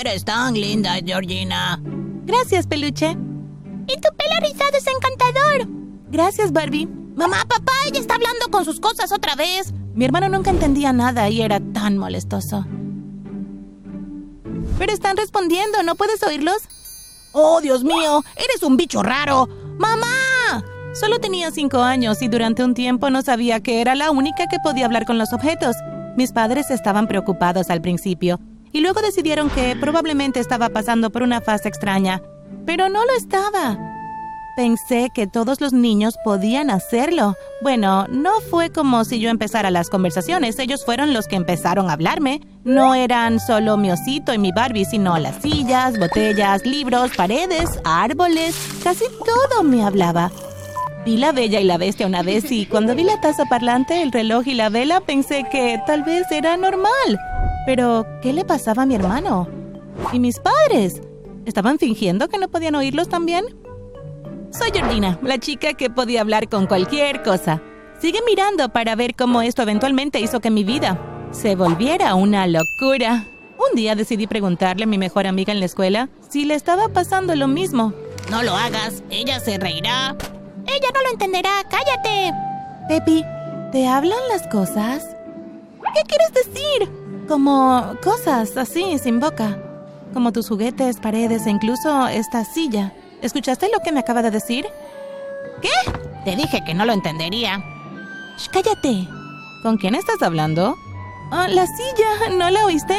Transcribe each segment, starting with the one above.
Eres tan linda, Georgina. Gracias, peluche. Y tu pelo rizado es encantador. Gracias, Barbie. Mamá, papá, ella está hablando con sus cosas otra vez. Mi hermano nunca entendía nada y era tan molestoso. Pero están respondiendo, ¿no puedes oírlos? Oh, Dios mío, eres un bicho raro. ¡Mamá! Solo tenía cinco años y durante un tiempo no sabía que era la única que podía hablar con los objetos. Mis padres estaban preocupados al principio y luego decidieron que probablemente estaba pasando por una fase extraña. Pero no lo estaba. Pensé que todos los niños podían hacerlo. Bueno, no fue como si yo empezara las conversaciones, ellos fueron los que empezaron a hablarme. No eran solo mi osito y mi Barbie, sino las sillas, botellas, libros, paredes, árboles, casi todo me hablaba. Vi la bella y la bestia una vez y cuando vi la taza parlante, el reloj y la vela pensé que tal vez era normal. Pero, ¿qué le pasaba a mi hermano? ¿Y mis padres? ¿Estaban fingiendo que no podían oírlos también? Soy Jordina, la chica que podía hablar con cualquier cosa. Sigue mirando para ver cómo esto eventualmente hizo que mi vida se volviera una locura. Un día decidí preguntarle a mi mejor amiga en la escuela si le estaba pasando lo mismo. No lo hagas, ella se reirá. Ella no lo entenderá, cállate. Pepi, ¿te hablan las cosas? ¿Qué quieres decir? Como cosas así, sin boca. Como tus juguetes, paredes e incluso esta silla. ¿Escuchaste lo que me acaba de decir? ¿Qué? Te dije que no lo entendería. Cállate. ¿Con quién estás hablando? Ah, la silla, ¿no la oíste?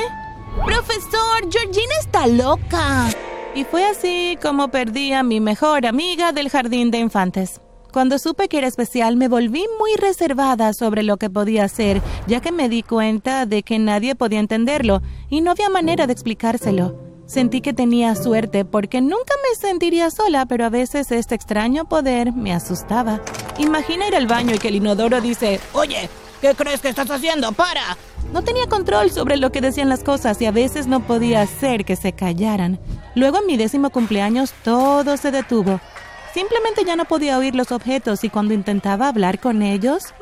Profesor, Georgina está loca. Y fue así como perdí a mi mejor amiga del jardín de infantes. Cuando supe que era especial, me volví muy reservada sobre lo que podía hacer, ya que me di cuenta de que nadie podía entenderlo y no había manera de explicárselo. Sentí que tenía suerte porque nunca me sentiría sola, pero a veces este extraño poder me asustaba. Imagina ir al baño y que el inodoro dice, Oye, ¿qué crees que estás haciendo? ¡Para! No tenía control sobre lo que decían las cosas y a veces no podía hacer que se callaran. Luego en mi décimo cumpleaños todo se detuvo. Simplemente ya no podía oír los objetos y cuando intentaba hablar con ellos,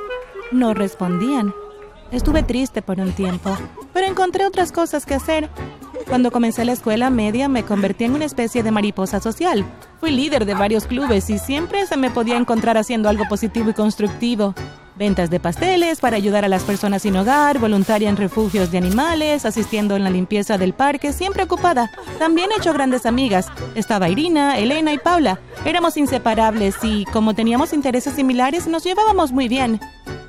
no respondían. Estuve triste por un tiempo, pero encontré otras cosas que hacer. Cuando comencé la escuela media me convertí en una especie de mariposa social. Fui líder de varios clubes y siempre se me podía encontrar haciendo algo positivo y constructivo. Ventas de pasteles para ayudar a las personas sin hogar, voluntaria en refugios de animales, asistiendo en la limpieza del parque, siempre ocupada. También he hecho grandes amigas. Estaba Irina, Elena y Paula. Éramos inseparables y, como teníamos intereses similares, nos llevábamos muy bien.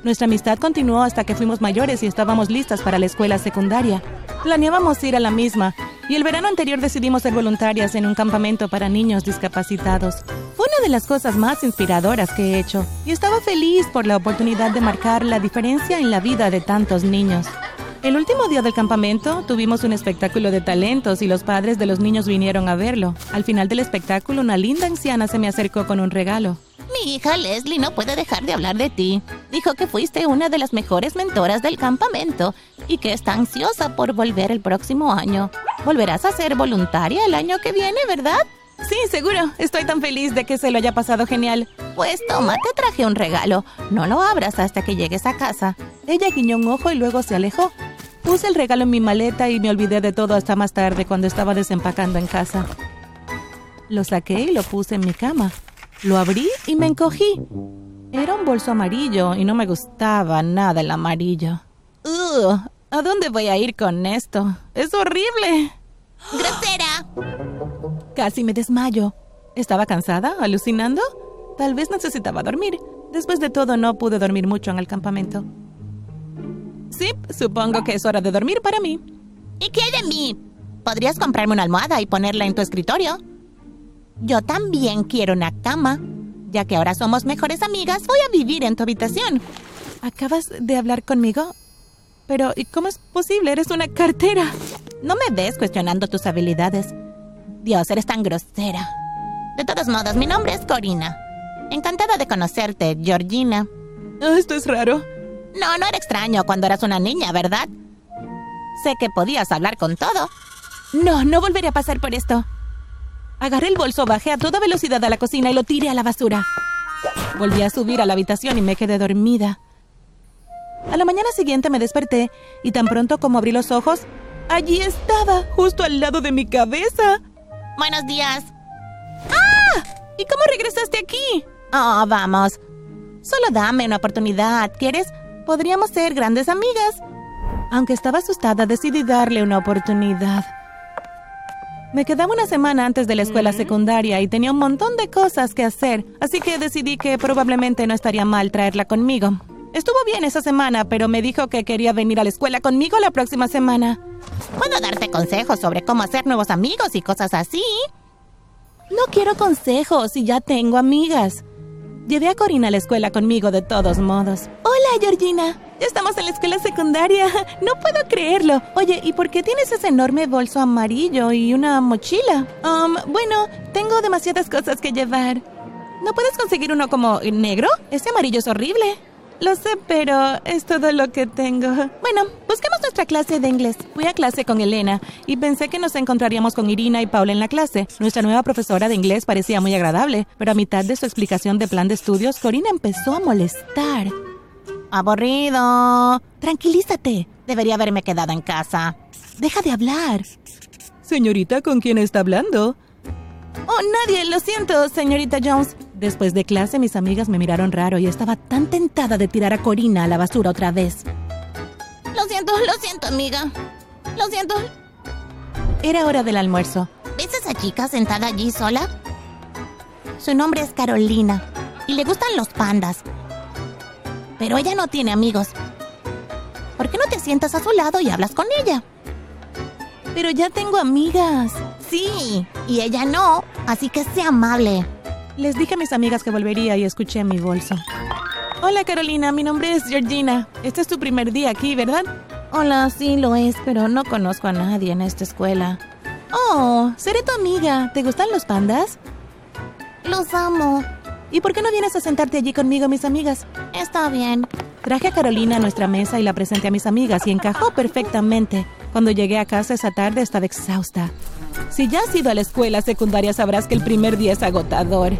Nuestra amistad continuó hasta que fuimos mayores y estábamos listas para la escuela secundaria. Planeábamos ir a la misma, y el verano anterior decidimos ser voluntarias en un campamento para niños discapacitados. Fue una de las cosas más inspiradoras que he hecho, y estaba feliz por la oportunidad de marcar la diferencia en la vida de tantos niños. El último día del campamento tuvimos un espectáculo de talentos y los padres de los niños vinieron a verlo. Al final del espectáculo, una linda anciana se me acercó con un regalo. Mi hija Leslie no puede dejar de hablar de ti. Dijo que fuiste una de las mejores mentoras del campamento y que está ansiosa por volver el próximo año. Volverás a ser voluntaria el año que viene, ¿verdad? Sí, seguro. Estoy tan feliz de que se lo haya pasado genial. Pues toma, te traje un regalo. No lo abras hasta que llegues a casa. Ella guiñó un ojo y luego se alejó. Puse el regalo en mi maleta y me olvidé de todo hasta más tarde cuando estaba desempacando en casa. Lo saqué y lo puse en mi cama. Lo abrí y me encogí. Era un bolso amarillo y no me gustaba nada el amarillo. ¡Ugh! ¿A dónde voy a ir con esto? ¡Es horrible! ¡Grosera! Casi me desmayo. ¿Estaba cansada? ¿Alucinando? Tal vez necesitaba dormir. Después de todo, no pude dormir mucho en el campamento. Sí, supongo que es hora de dormir para mí. ¿Y qué hay de mí? ¿Podrías comprarme una almohada y ponerla en tu escritorio? Yo también quiero una cama. Ya que ahora somos mejores amigas, voy a vivir en tu habitación. ¿Acabas de hablar conmigo? Pero, ¿y cómo es posible? Eres una cartera. No me ves cuestionando tus habilidades. Dios, eres tan grosera. De todos modos, mi nombre es Corina. Encantada de conocerte, Georgina. Oh, esto es raro. No, no era extraño cuando eras una niña, ¿verdad? Sé que podías hablar con todo. No, no volveré a pasar por esto. Agarré el bolso, bajé a toda velocidad a la cocina y lo tiré a la basura. Volví a subir a la habitación y me quedé dormida. A la mañana siguiente me desperté y tan pronto como abrí los ojos, Allí estaba, justo al lado de mi cabeza. Buenos días. ¡Ah! ¿Y cómo regresaste aquí? Oh, vamos. Solo dame una oportunidad, ¿quieres? Podríamos ser grandes amigas. Aunque estaba asustada, decidí darle una oportunidad. Me quedaba una semana antes de la escuela secundaria y tenía un montón de cosas que hacer, así que decidí que probablemente no estaría mal traerla conmigo. Estuvo bien esa semana, pero me dijo que quería venir a la escuela conmigo la próxima semana. Puedo darte consejos sobre cómo hacer nuevos amigos y cosas así. No quiero consejos y ya tengo amigas. Llevé a Corina a la escuela conmigo de todos modos. Hola, Georgina. Ya estamos en la escuela secundaria. No puedo creerlo. Oye, ¿y por qué tienes ese enorme bolso amarillo y una mochila? Um, bueno, tengo demasiadas cosas que llevar. ¿No puedes conseguir uno como negro? Ese amarillo es horrible. Lo sé, pero es todo lo que tengo. Bueno, busquemos nuestra clase de inglés. Fui a clase con Elena y pensé que nos encontraríamos con Irina y Paula en la clase. Nuestra nueva profesora de inglés parecía muy agradable, pero a mitad de su explicación de plan de estudios, Corina empezó a molestar. Aburrido. Tranquilízate. Debería haberme quedado en casa. Deja de hablar. Señorita, ¿con quién está hablando? Oh, nadie, lo siento, señorita Jones. Después de clase, mis amigas me miraron raro y estaba tan tentada de tirar a Corina a la basura otra vez. Lo siento, lo siento, amiga. Lo siento. Era hora del almuerzo. ¿Ves a esa chica sentada allí sola? Su nombre es Carolina y le gustan los pandas. Pero ella no tiene amigos. ¿Por qué no te sientas a su lado y hablas con ella? Pero ya tengo amigas. Sí, y ella no, así que sea amable. Les dije a mis amigas que volvería y escuché mi bolso. Hola Carolina, mi nombre es Georgina. Este es tu primer día aquí, ¿verdad? Hola, sí lo es, pero no conozco a nadie en esta escuela. Oh, seré tu amiga. ¿Te gustan los pandas? Los amo. ¿Y por qué no vienes a sentarte allí conmigo, mis amigas? Está bien. Traje a Carolina a nuestra mesa y la presenté a mis amigas y encajó perfectamente. Cuando llegué a casa esa tarde estaba exhausta. Si ya has ido a la escuela secundaria sabrás que el primer día es agotador.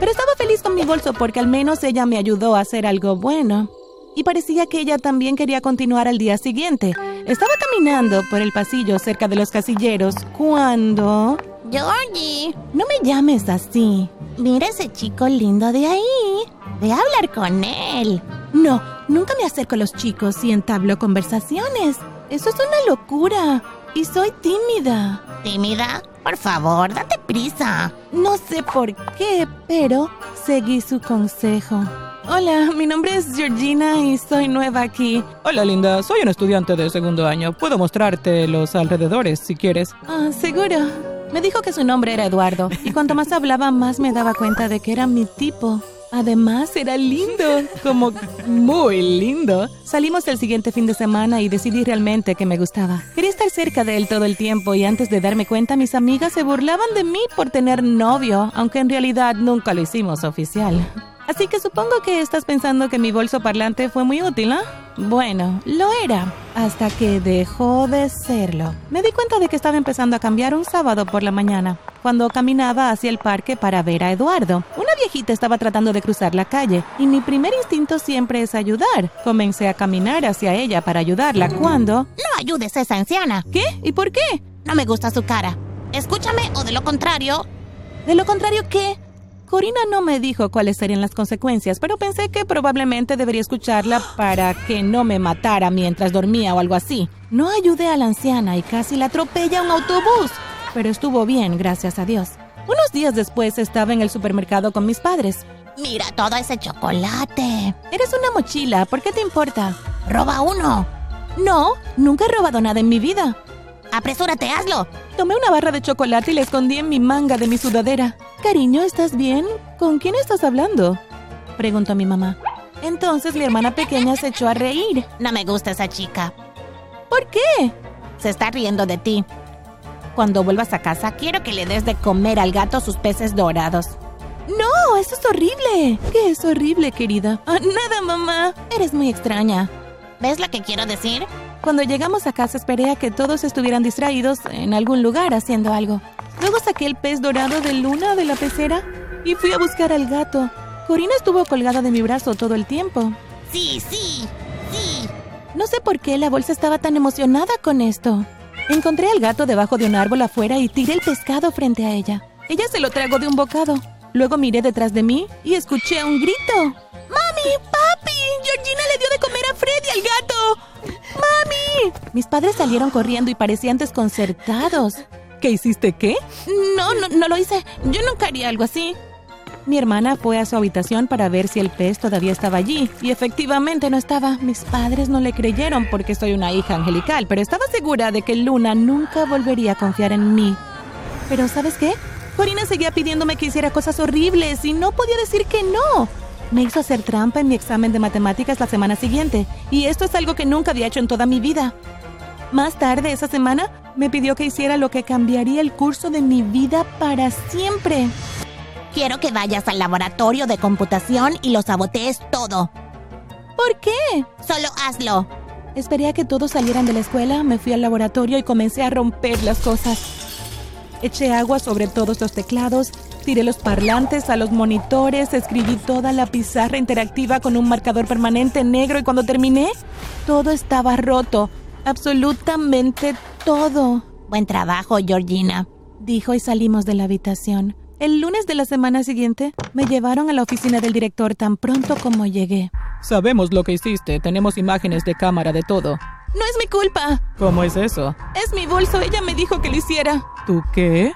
Pero estaba feliz con mi bolso porque al menos ella me ayudó a hacer algo bueno. Y parecía que ella también quería continuar al día siguiente. Estaba caminando por el pasillo cerca de los casilleros cuando... Georgie, no me llames así. Mira ese chico lindo de ahí. Ve a hablar con él. No, nunca me acerco a los chicos y entablo conversaciones. Eso es una locura. Y soy tímida. ¿Tímida? Por favor, date prisa. No sé por qué, pero seguí su consejo. Hola, mi nombre es Georgina y soy nueva aquí. Hola, linda. Soy un estudiante de segundo año. Puedo mostrarte los alrededores si quieres. Ah, seguro. Me dijo que su nombre era Eduardo y cuanto más hablaba más me daba cuenta de que era mi tipo. Además, era lindo, como muy lindo. Salimos el siguiente fin de semana y decidí realmente que me gustaba. Quería estar cerca de él todo el tiempo y antes de darme cuenta mis amigas se burlaban de mí por tener novio, aunque en realidad nunca lo hicimos oficial. Así que supongo que estás pensando que mi bolso parlante fue muy útil, ¿no? Bueno, lo era, hasta que dejó de serlo. Me di cuenta de que estaba empezando a cambiar un sábado por la mañana, cuando caminaba hacia el parque para ver a Eduardo. Una viejita estaba tratando de cruzar la calle, y mi primer instinto siempre es ayudar. Comencé a caminar hacia ella para ayudarla cuando... No ayudes a esa anciana. ¿Qué? ¿Y por qué? No me gusta su cara. Escúchame o de lo contrario... ¿De lo contrario qué? Corina no me dijo cuáles serían las consecuencias, pero pensé que probablemente debería escucharla para que no me matara mientras dormía o algo así. No ayudé a la anciana y casi la atropella un autobús, pero estuvo bien, gracias a Dios. Unos días después estaba en el supermercado con mis padres. Mira todo ese chocolate. Eres una mochila, ¿por qué te importa? Roba uno. No, nunca he robado nada en mi vida. Apresúrate, hazlo. Tomé una barra de chocolate y la escondí en mi manga de mi sudadera. Cariño, ¿estás bien? ¿Con quién estás hablando? Preguntó mi mamá. Entonces mi hermana pequeña se echó a reír. No me gusta esa chica. ¿Por qué? Se está riendo de ti. Cuando vuelvas a casa, quiero que le des de comer al gato sus peces dorados. No, eso es horrible. ¿Qué es horrible, querida? Ah, nada, mamá. Eres muy extraña. ¿Ves lo que quiero decir? Cuando llegamos a casa esperé a que todos estuvieran distraídos en algún lugar haciendo algo. Luego saqué el pez dorado de luna de la pecera y fui a buscar al gato. Corina estuvo colgada de mi brazo todo el tiempo. Sí, sí, sí. No sé por qué la bolsa estaba tan emocionada con esto. Encontré al gato debajo de un árbol afuera y tiré el pescado frente a ella. Ella se lo tragó de un bocado. Luego miré detrás de mí y escuché un grito. ¡Mami! ¡Papi! ¡Georgina le dio de comer a Freddy al gato! ¡Mami! Mis padres salieron corriendo y parecían desconcertados. ¿Qué hiciste qué? No, no, no lo hice. Yo nunca haría algo así. Mi hermana fue a su habitación para ver si el pez todavía estaba allí, y efectivamente no estaba. Mis padres no le creyeron porque soy una hija angelical, pero estaba segura de que Luna nunca volvería a confiar en mí. Pero ¿sabes qué? Corina seguía pidiéndome que hiciera cosas horribles y no podía decir que no. Me hizo hacer trampa en mi examen de matemáticas la semana siguiente, y esto es algo que nunca había hecho en toda mi vida. Más tarde esa semana, me pidió que hiciera lo que cambiaría el curso de mi vida para siempre. Quiero que vayas al laboratorio de computación y lo sabotees todo. ¿Por qué? Solo hazlo. Esperé a que todos salieran de la escuela, me fui al laboratorio y comencé a romper las cosas. Eché agua sobre todos los teclados, tiré los parlantes a los monitores, escribí toda la pizarra interactiva con un marcador permanente negro y cuando terminé, todo estaba roto. Absolutamente todo. Buen trabajo, Georgina, dijo y salimos de la habitación. El lunes de la semana siguiente me llevaron a la oficina del director tan pronto como llegué. Sabemos lo que hiciste, tenemos imágenes de cámara de todo. No es mi culpa. ¿Cómo es eso? Es mi bolso, ella me dijo que lo hiciera. ¿Tú qué?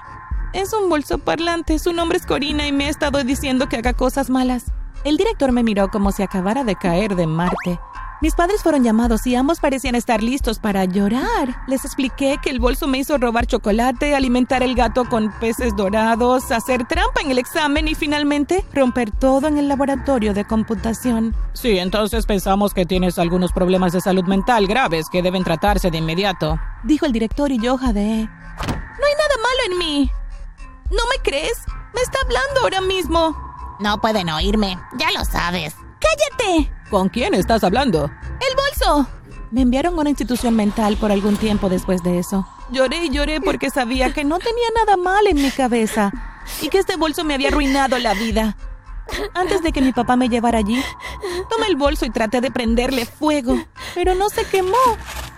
Es un bolso parlante, su nombre es Corina y me ha estado diciendo que haga cosas malas. El director me miró como si acabara de caer de Marte. Mis padres fueron llamados y ambos parecían estar listos para llorar. Les expliqué que el bolso me hizo robar chocolate, alimentar el gato con peces dorados, hacer trampa en el examen y finalmente romper todo en el laboratorio de computación. Sí, entonces pensamos que tienes algunos problemas de salud mental graves que deben tratarse de inmediato. Dijo el director y yo jadeé. No hay nada malo en mí. ¿No me crees? Me está hablando ahora mismo. No pueden oírme, ya lo sabes. ¡Cállate! ¿Con quién estás hablando? ¡El bolso! Me enviaron a una institución mental por algún tiempo después de eso. Lloré y lloré porque sabía que no tenía nada mal en mi cabeza y que este bolso me había arruinado la vida. Antes de que mi papá me llevara allí, tomé el bolso y traté de prenderle fuego, pero no se quemó,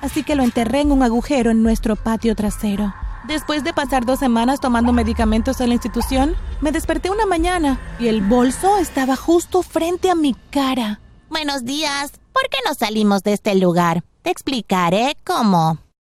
así que lo enterré en un agujero en nuestro patio trasero. Después de pasar dos semanas tomando medicamentos en la institución, me desperté una mañana y el bolso estaba justo frente a mi cara. Buenos días. ¿Por qué no salimos de este lugar? Te explicaré cómo.